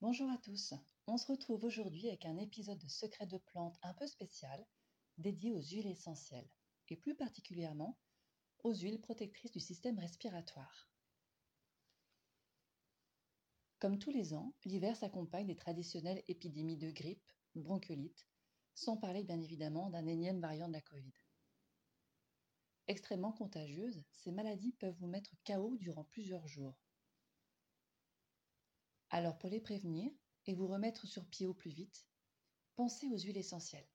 Bonjour à tous, on se retrouve aujourd'hui avec un épisode de Secret de plantes un peu spécial dédié aux huiles essentielles et plus particulièrement aux huiles protectrices du système respiratoire. Comme tous les ans, l'hiver s'accompagne des traditionnelles épidémies de grippe, bronchiolite, sans parler bien évidemment d'un énième variant de la Covid. Extrêmement contagieuses, ces maladies peuvent vous mettre KO durant plusieurs jours. Alors pour les prévenir et vous remettre sur pied au plus vite, pensez aux huiles essentielles.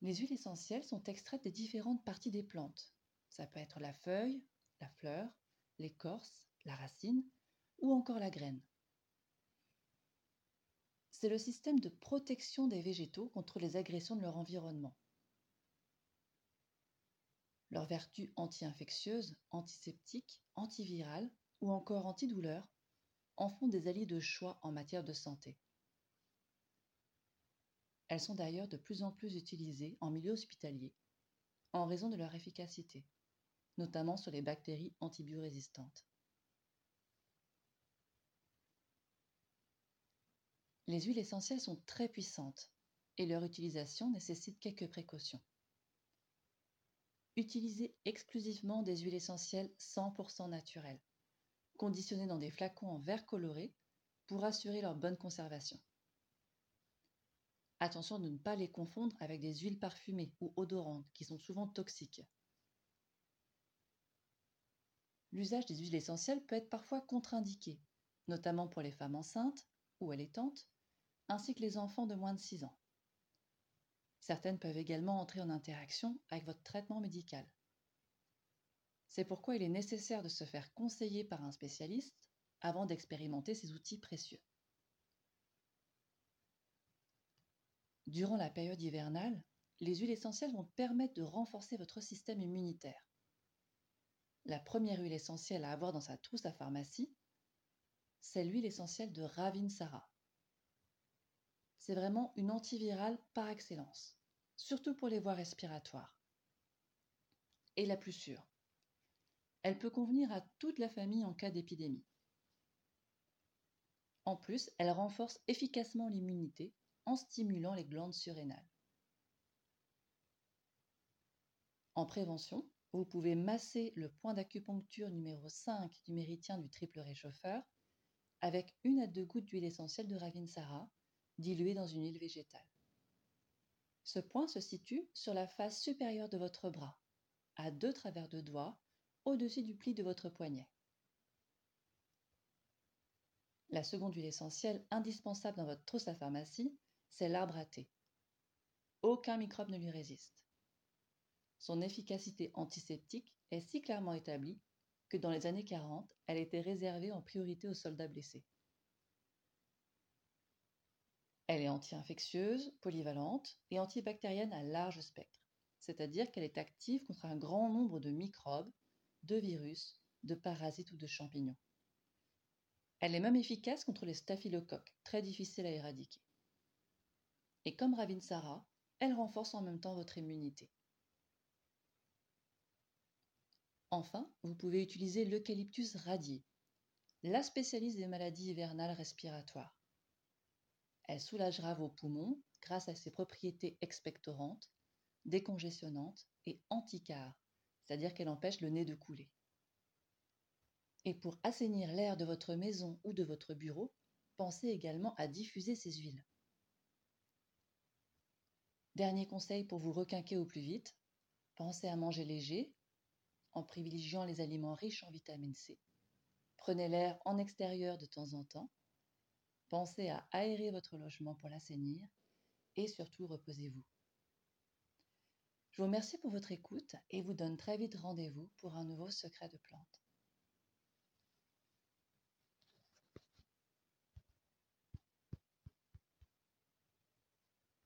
Les huiles essentielles sont extraites des différentes parties des plantes. Ça peut être la feuille, la fleur, l'écorce, la racine ou encore la graine. C'est le système de protection des végétaux contre les agressions de leur environnement. Leurs vertus anti-infectieuses, antiseptiques, antivirales ou encore antidouleurs en font des alliés de choix en matière de santé. Elles sont d'ailleurs de plus en plus utilisées en milieu hospitalier en raison de leur efficacité, notamment sur les bactéries antibiorésistantes. Les huiles essentielles sont très puissantes et leur utilisation nécessite quelques précautions. Utilisez exclusivement des huiles essentielles 100% naturelles, conditionnées dans des flacons en verre coloré pour assurer leur bonne conservation. Attention de ne pas les confondre avec des huiles parfumées ou odorantes qui sont souvent toxiques. L'usage des huiles essentielles peut être parfois contre-indiqué, notamment pour les femmes enceintes ou allaitantes, ainsi que les enfants de moins de 6 ans. Certaines peuvent également entrer en interaction avec votre traitement médical. C'est pourquoi il est nécessaire de se faire conseiller par un spécialiste avant d'expérimenter ces outils précieux. Durant la période hivernale, les huiles essentielles vont permettre de renforcer votre système immunitaire. La première huile essentielle à avoir dans sa trousse à pharmacie, c'est l'huile essentielle de Ravinsara. C'est vraiment une antivirale par excellence, surtout pour les voies respiratoires. Et la plus sûre. Elle peut convenir à toute la famille en cas d'épidémie. En plus, elle renforce efficacement l'immunité en stimulant les glandes surrénales. En prévention, vous pouvez masser le point d'acupuncture numéro 5 du méritien du triple réchauffeur avec une à deux gouttes d'huile essentielle de Ravinsara diluée dans une huile végétale. Ce point se situe sur la face supérieure de votre bras, à deux travers de doigts, au-dessus du pli de votre poignet. La seconde huile essentielle indispensable dans votre trousse à pharmacie c'est l'arbre à thé. Aucun microbe ne lui résiste. Son efficacité antiseptique est si clairement établie que dans les années 40, elle était réservée en priorité aux soldats blessés. Elle est anti-infectieuse, polyvalente et antibactérienne à large spectre, c'est-à-dire qu'elle est active contre un grand nombre de microbes, de virus, de parasites ou de champignons. Elle est même efficace contre les staphylocoques, très difficiles à éradiquer. Et comme Ravinsara, elle renforce en même temps votre immunité. Enfin, vous pouvez utiliser l'eucalyptus radié, la spécialiste des maladies hivernales respiratoires. Elle soulagera vos poumons grâce à ses propriétés expectorantes, décongestionnantes et anticares, c'est-à-dire qu'elle empêche le nez de couler. Et pour assainir l'air de votre maison ou de votre bureau, pensez également à diffuser ces huiles. Dernier conseil pour vous requinquer au plus vite, pensez à manger léger en privilégiant les aliments riches en vitamine C. Prenez l'air en extérieur de temps en temps. Pensez à aérer votre logement pour l'assainir et surtout reposez-vous. Je vous remercie pour votre écoute et vous donne très vite rendez-vous pour un nouveau secret de plante.